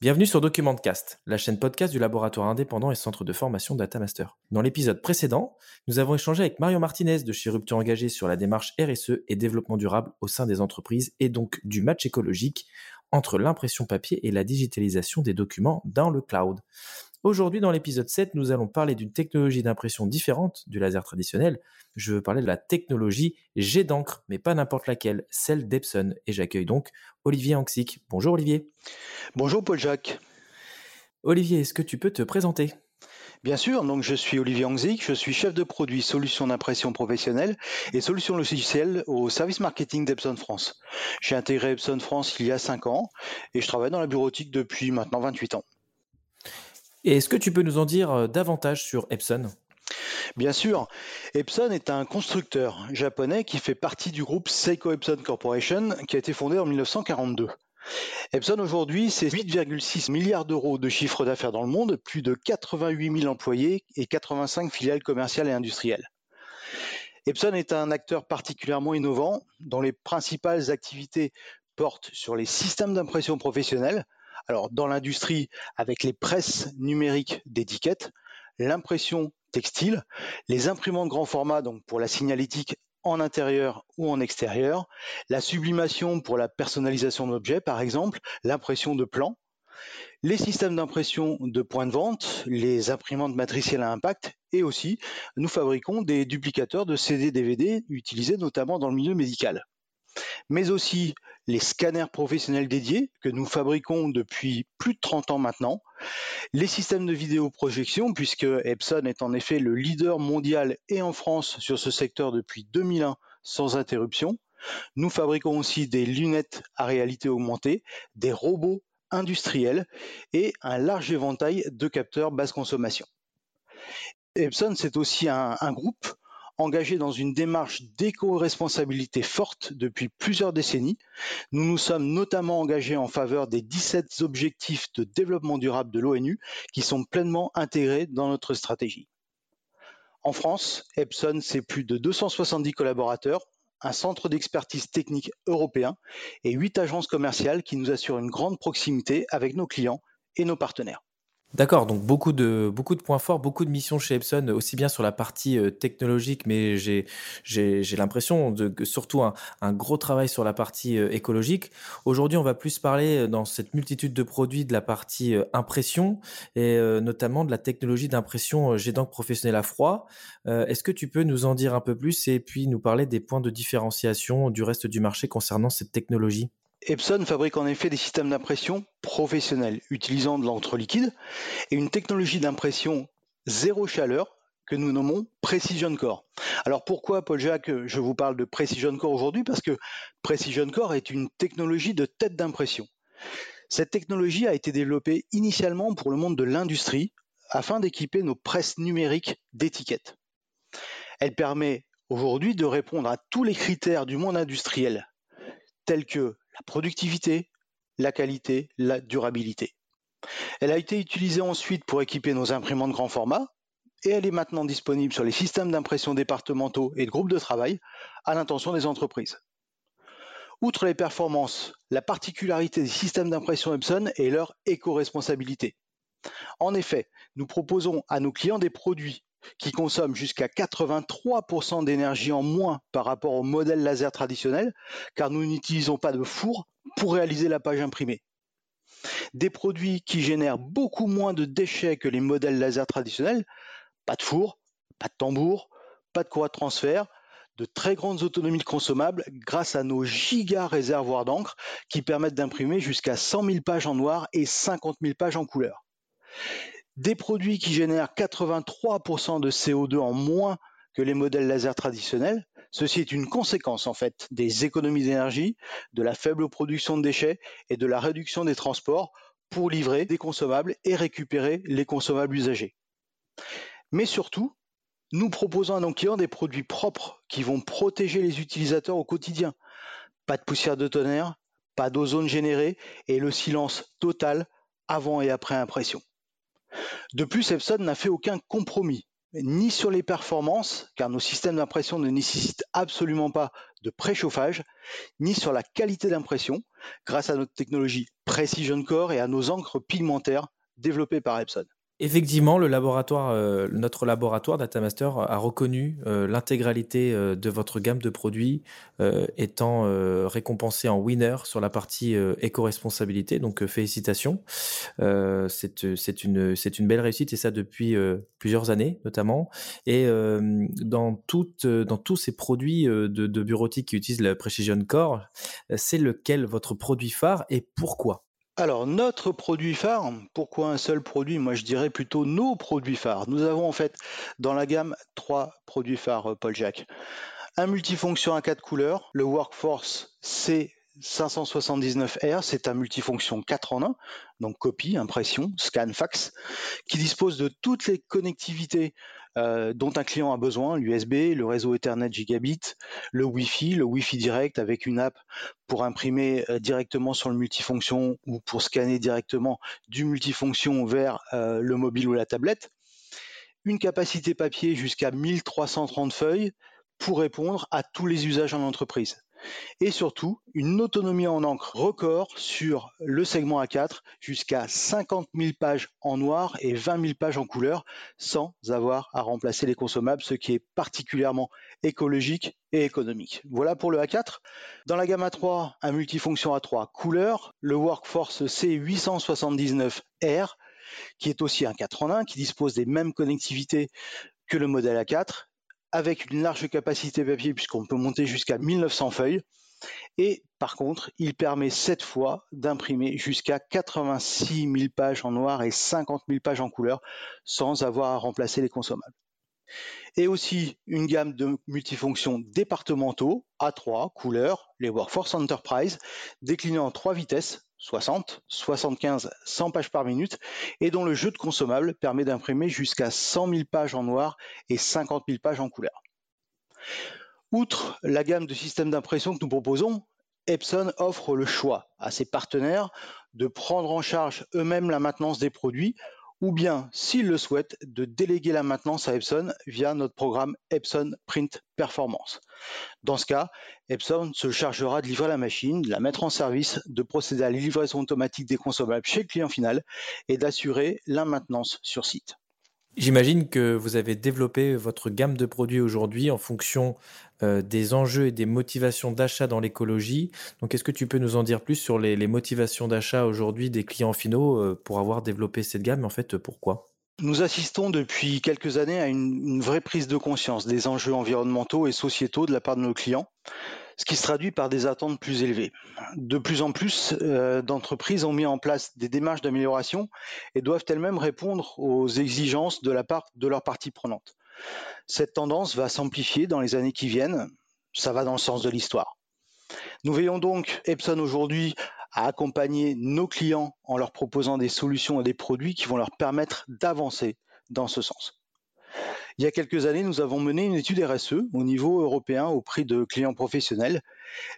Bienvenue sur Documentcast, la chaîne podcast du laboratoire indépendant et centre de formation Datamaster. Dans l'épisode précédent, nous avons échangé avec Mario Martinez de chez Rupture Engagé sur la démarche RSE et développement durable au sein des entreprises et donc du match écologique entre l'impression papier et la digitalisation des documents dans le cloud. Aujourd'hui, dans l'épisode 7, nous allons parler d'une technologie d'impression différente du laser traditionnel. Je veux parler de la technologie jet d'encre, mais pas n'importe laquelle, celle d'Epson. Et j'accueille donc Olivier Anxic. Bonjour Olivier. Bonjour Paul-Jacques. Olivier, est-ce que tu peux te présenter? Bien sûr, donc je suis Olivier Angzik, je suis chef de produit solutions d'impression professionnelle et solutions logicielles au service marketing d'Epson France. J'ai intégré Epson France il y a 5 ans et je travaille dans la bureautique depuis maintenant 28 ans. Et est-ce que tu peux nous en dire euh, davantage sur Epson? Bien sûr, Epson est un constructeur japonais qui fait partie du groupe Seiko Epson Corporation qui a été fondé en 1942. Epson aujourd'hui, c'est 8,6 milliards d'euros de chiffre d'affaires dans le monde, plus de 88 000 employés et 85 filiales commerciales et industrielles. Epson est un acteur particulièrement innovant dont les principales activités portent sur les systèmes d'impression professionnelle, alors dans l'industrie avec les presses numériques d'étiquettes, l'impression textile, les imprimantes grand format donc pour la signalétique en intérieur ou en extérieur, la sublimation pour la personnalisation d'objets par exemple, l'impression de plans, les systèmes d'impression de points de vente, les imprimantes matricielles à impact et aussi nous fabriquons des duplicateurs de CD-DVD utilisés notamment dans le milieu médical. Mais aussi les scanners professionnels dédiés que nous fabriquons depuis plus de 30 ans maintenant, les systèmes de vidéoprojection, puisque Epson est en effet le leader mondial et en France sur ce secteur depuis 2001 sans interruption. Nous fabriquons aussi des lunettes à réalité augmentée, des robots industriels et un large éventail de capteurs basse consommation. Epson, c'est aussi un, un groupe engagé dans une démarche d'éco-responsabilité forte depuis plusieurs décennies. Nous nous sommes notamment engagés en faveur des 17 objectifs de développement durable de l'ONU qui sont pleinement intégrés dans notre stratégie. En France, Epson, c'est plus de 270 collaborateurs, un centre d'expertise technique européen et huit agences commerciales qui nous assurent une grande proximité avec nos clients et nos partenaires. D'accord, donc beaucoup de, points forts, beaucoup de missions chez Epson, aussi bien sur la partie euh, technologique, mais j'ai, j'ai, j'ai l'impression de, que surtout un, gros travail sur la partie euh, écologique. Aujourd'hui, on va plus parler euh, dans cette multitude de produits de la partie impression et notamment de la technologie d'impression jet d'encre professionnel à froid. est-ce que tu peux nous en dire un peu plus et puis nous parler des points de différenciation du reste du marché concernant cette technologie? Epson fabrique en effet des systèmes d'impression professionnels utilisant de l'encre liquide et une technologie d'impression zéro chaleur que nous nommons Precision Core. Alors pourquoi, Paul-Jacques, je vous parle de Precision Core aujourd'hui? Parce que Precision Core est une technologie de tête d'impression. Cette technologie a été développée initialement pour le monde de l'industrie afin d'équiper nos presses numériques d'étiquettes. Elle permet aujourd'hui de répondre à tous les critères du monde industriel, tels que productivité, la qualité, la durabilité. Elle a été utilisée ensuite pour équiper nos imprimantes grand format et elle est maintenant disponible sur les systèmes d'impression départementaux et de groupes de travail à l'intention des entreprises. Outre les performances, la particularité des systèmes d'impression Epson est leur éco-responsabilité. En effet, nous proposons à nos clients des produits qui consomment jusqu'à 83% d'énergie en moins par rapport au modèle laser traditionnel, car nous n'utilisons pas de four pour réaliser la page imprimée. Des produits qui génèrent beaucoup moins de déchets que les modèles laser traditionnels, pas de four, pas de tambour, pas de courroie de transfert, de très grandes autonomies de consommables grâce à nos giga réservoirs d'encre qui permettent d'imprimer jusqu'à 100 000 pages en noir et 50 000 pages en couleur des produits qui génèrent 83% de CO2 en moins que les modèles laser traditionnels. Ceci est une conséquence en fait des économies d'énergie, de la faible production de déchets et de la réduction des transports pour livrer des consommables et récupérer les consommables usagés. Mais surtout, nous proposons à nos clients des produits propres qui vont protéger les utilisateurs au quotidien. Pas de poussière de tonnerre, pas d'ozone généré et le silence total avant et après impression. De plus, Epson n'a fait aucun compromis ni sur les performances, car nos systèmes d'impression ne nécessitent absolument pas de préchauffage, ni sur la qualité d'impression, grâce à notre technologie Precision Core et à nos encres pigmentaires développées par Epson. Effectivement, le laboratoire, euh, notre laboratoire DataMaster a reconnu euh, l'intégralité euh, de votre gamme de produits étant récompensé en winner sur la partie éco-responsabilité. Donc félicitations. c'est une belle réussite et ça depuis plusieurs années notamment. Et dans toutes dans tous ces produits de, de bureautique qui utilisent la Precision Core, c'est lequel votre produit phare et pourquoi? Alors, notre produit phare, pourquoi un seul produit? Moi, je dirais plutôt nos produits phares. Nous avons en fait dans la gamme trois produits phares, euh, Paul Jacques. Un multifonction à quatre couleurs, le Workforce C579R, c'est un multifonction 4 en 1, donc copie, impression, scan, fax, qui dispose de toutes les connectivités euh, dont un client a besoin, l'USB, le réseau Ethernet gigabit, le Wi-Fi, le Wi-Fi direct avec une app pour imprimer euh, directement sur le multifonction ou pour scanner directement du multifonction vers euh, le mobile ou la tablette. Une capacité papier jusqu'à 1330 feuilles pour répondre à tous les usages en entreprise et surtout une autonomie en encre record sur le segment A4 jusqu'à 50 000 pages en noir et 20 000 pages en couleur sans avoir à remplacer les consommables, ce qui est particulièrement écologique et économique. Voilà pour le A4. Dans la gamme A3, un multifonction A3 couleur, le Workforce C879R qui est aussi un 4 en 1, qui dispose des mêmes connectivités que le modèle A4 avec une large capacité papier puisqu'on peut monter jusqu'à 1900 feuilles. Et par contre, il permet cette fois d'imprimer jusqu'à 86 000 pages en noir et 50 000 pages en couleur sans avoir à remplacer les consommables. Et aussi une gamme de multifonctions départementaux A3 couleur, les Workforce Enterprise, déclinés en trois vitesses 60, 75, 100 pages par minute, et dont le jeu de consommables permet d'imprimer jusqu'à 100 000 pages en noir et 50 000 pages en couleur. Outre la gamme de systèmes d'impression que nous proposons, Epson offre le choix à ses partenaires de prendre en charge eux-mêmes la maintenance des produits ou bien, s'ils le souhaitent, de déléguer la maintenance à Epson via notre programme Epson Print Performance. Dans ce cas, Epson se chargera de livrer la machine, de la mettre en service, de procéder à la livraison automatique des consommables chez le client final et d'assurer la maintenance sur site. J'imagine que vous avez développé votre gamme de produits aujourd'hui en fonction euh, des enjeux et des motivations d'achat dans l'écologie. Donc, est-ce que tu peux nous en dire plus sur les, motivations d'achat aujourd'hui des clients finaux euh, pour avoir développé cette gamme? En fait, pourquoi? Nous assistons depuis quelques années à une, vraie prise de conscience des enjeux environnementaux et sociétaux de la part de nos clients ce qui se traduit par des attentes plus élevées. De plus en plus euh, d'entreprises ont mis en place des démarches d'amélioration et doivent elles-mêmes répondre aux exigences de la part de leurs parties prenantes. Cette tendance va s'amplifier dans les années qui viennent, ça va dans le sens de l'histoire. Nous veillons donc Epson aujourd'hui à accompagner nos clients en leur proposant des solutions et des produits qui vont leur permettre d'avancer dans ce sens. Il y a quelques années, nous avons mené une étude RSE au niveau européen auprès de clients professionnels.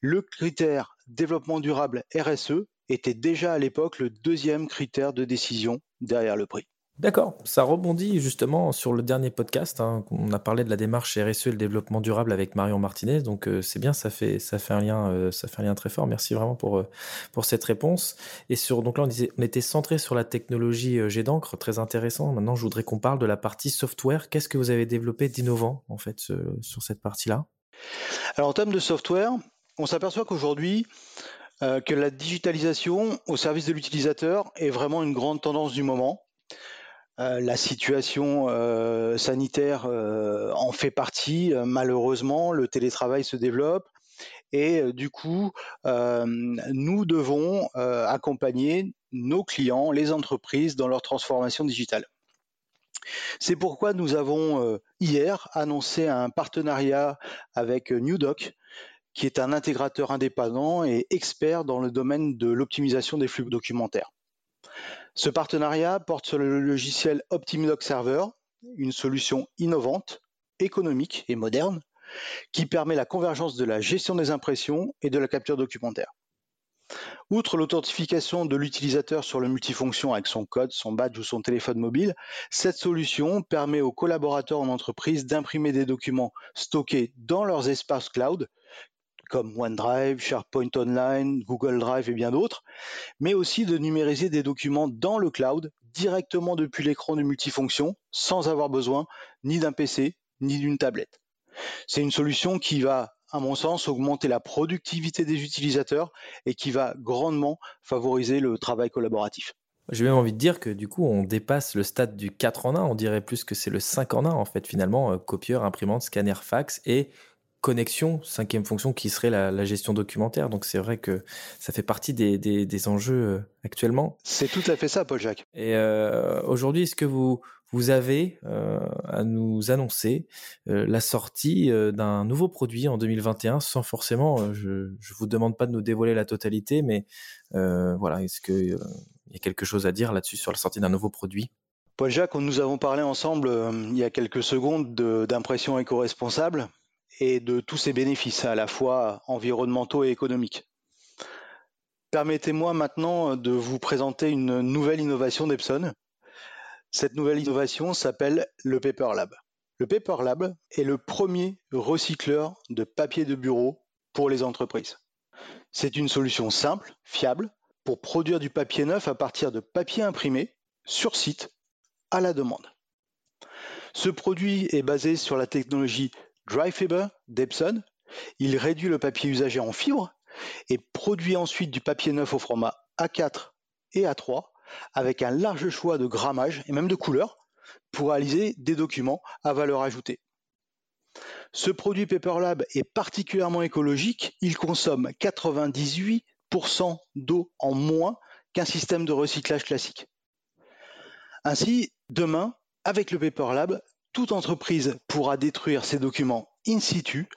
Le critère développement durable RSE était déjà à l'époque le deuxième critère de décision derrière le prix. D'accord, ça rebondit justement sur le dernier podcast. Hein. On a parlé de la démarche RSE et le développement durable avec Marion Martinez, donc euh, c'est bien, ça fait ça fait un lien, euh, ça fait un lien très fort. Merci vraiment pour euh, cette réponse. Et sur donc là on, était centré sur la technologie jet d'encre, très intéressant. Maintenant je voudrais qu'on parle de la partie software. Qu'est-ce que vous avez développé d'innovant en fait sur cette partie-là? Alors en termes de software, on s'aperçoit qu'aujourd'hui que la digitalisation au service de l'utilisateur est vraiment une grande tendance du moment. Euh, la situation euh, sanitaire euh, en fait partie. malheureusement, le télétravail se développe et du coup, nous devons accompagner nos clients, les entreprises, dans leur transformation digitale. C'est pourquoi nous avons hier annoncé un partenariat avec NewDoc, qui est un intégrateur indépendant et expert dans le domaine de l'optimisation des flux documentaires. Ce partenariat porte sur le logiciel OptimiDoc Server, une solution innovante, économique et moderne qui permet la convergence de la gestion des impressions et de la capture documentaire. Outre l'authentification de l'utilisateur sur le multifonction avec son code, son badge ou son téléphone mobile, cette solution permet aux collaborateurs en entreprise d'imprimer des documents stockés dans leurs espaces cloud, comme OneDrive, SharePoint Online, Google Drive et bien d'autres, mais aussi de numériser des documents dans le cloud directement depuis l'écran du multifonction sans avoir besoin ni d'un PC ni d'une tablette. C'est une solution qui va à mon sens, augmenter la productivité des utilisateurs et qui va grandement favoriser le travail collaboratif. J'ai même envie de dire que du coup, on dépasse le stade du 4 en 1. On dirait plus que c'est le 5 en 1, en fait, finalement. Euh, copieur, imprimante, scanner, fax et connexion, cinquième fonction qui serait la, gestion documentaire. Donc c'est vrai que ça fait partie des, enjeux euh, actuellement. C'est tout à fait ça, Paul-Jacques. Et euh, aujourd'hui, est-ce que vous, vous avez euh, à nous annoncer euh, la sortie d'un nouveau produit en 2021 sans forcément, je ne vous demande pas de nous dévoiler la totalité, mais voilà, est-ce qu'il y a quelque chose à dire là-dessus sur la sortie d'un nouveau produit? Paul-Jacques, nous avons parlé ensemble il y a quelques secondes d'impression éco-responsable et de tous ses bénéfices, à la fois environnementaux et économiques. Permettez-moi maintenant de vous présenter une nouvelle innovation d'Epson cette nouvelle innovation s'appelle le Paper Lab. Le Paper Lab est le premier recycleur de papier de bureau pour les entreprises. C'est une solution simple, fiable, pour produire du papier neuf à partir de papier imprimé sur site à la demande. Ce produit est basé sur la technologie Dry Fiber d'Epson. Il réduit le papier usagé en fibre et produit ensuite du papier neuf au format A4 et A3 avec un large choix de grammage et même de couleurs pour réaliser des documents à valeur ajoutée. Ce produit PaperLab est particulièrement écologique, il consomme 98% d'eau en moins qu'un système de recyclage classique. Ainsi, demain, avec le PaperLab, toute entreprise pourra détruire ses documents in situ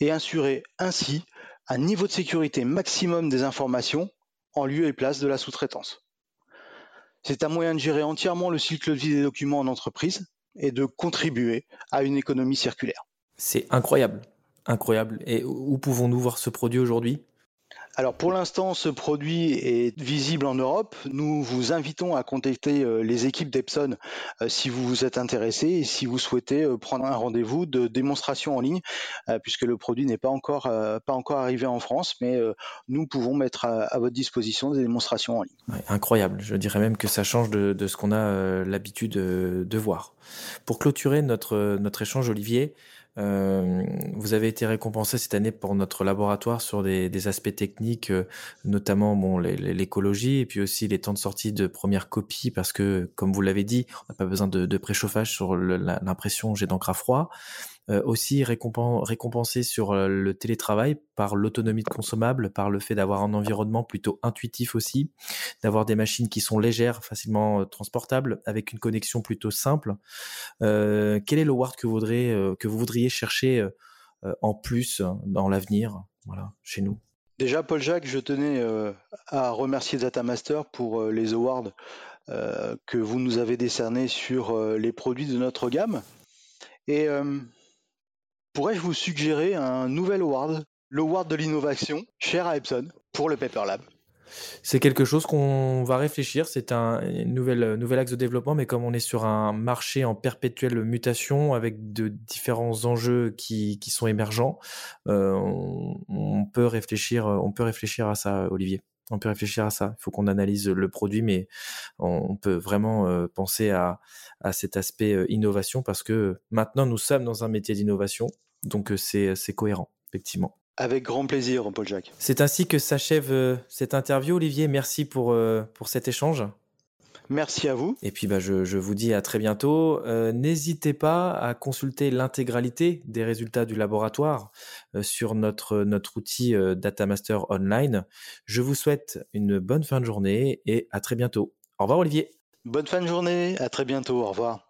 et assurer ainsi un niveau de sécurité maximum des informations en lieu et place de la sous-traitance. C'est un moyen de gérer entièrement le cycle de vie des documents en entreprise et de contribuer à une économie circulaire. C'est incroyable, incroyable. Et où pouvons-nous voir ce produit aujourd'hui? Alors pour l'instant, ce produit est visible en Europe. Nous vous invitons à contacter euh, les équipes d'Epson euh, si vous vous êtes intéressé et si vous souhaitez euh, prendre un rendez-vous de démonstration en ligne, puisque le produit n'est pas encore, pas encore arrivé en France, mais nous pouvons mettre à, votre disposition des démonstrations en ligne. incroyable. Je dirais même que ça change de, de ce qu'on a l'habitude de voir. Pour clôturer notre, notre échange, Olivier, euh, vous avez été récompensé cette année pour notre laboratoire sur des, aspects techniques, euh, notamment bon, l'écologie et puis aussi les temps de sortie de première copie parce que, comme vous l'avez dit, on n'a pas besoin de, de préchauffage sur l'impression jet d'encre à froid. Euh, aussi récompensé sur euh, le télétravail par l'autonomie de consommable, par le fait d'avoir un environnement plutôt intuitif aussi, d'avoir des machines qui sont légères, facilement euh, transportables, avec une connexion plutôt simple. quel est le Word que vous voudriez, que vous voudriez chercher en plus dans l'avenir, voilà, chez nous? Déjà, Paul Jacques, je tenais à remercier Datamaster pour les awards que vous nous avez décernés sur les produits de notre gamme. Et pourrais-je vous suggérer un nouvel award, le award de l'innovation, cher à Epson, pour le Paper Lab? C'est quelque chose qu'on va réfléchir. C'est un nouvel, nouvel axe de développement, mais comme on est sur un marché en perpétuelle mutation avec de différents enjeux qui, qui sont émergents, euh, on, peut réfléchir, on peut réfléchir à ça, Olivier. On peut réfléchir à ça. Il faut qu'on analyse le produit, mais on, peut vraiment euh, penser à, à cet aspect euh, innovation parce que maintenant nous sommes dans un métier d'innovation donc euh, c'est cohérent, effectivement. Avec grand plaisir, Paul Jacques. C'est ainsi que s'achève euh, cette interview, Olivier. Merci pour, euh, pour cet échange. Merci à vous. Et puis bah, je, vous dis à très bientôt. N'hésitez pas à consulter l'intégralité des résultats du laboratoire sur notre, notre outil Datamaster Online. Je vous souhaite une bonne fin de journée et à très bientôt. Au revoir Olivier. Bonne fin de journée, à très bientôt, au revoir.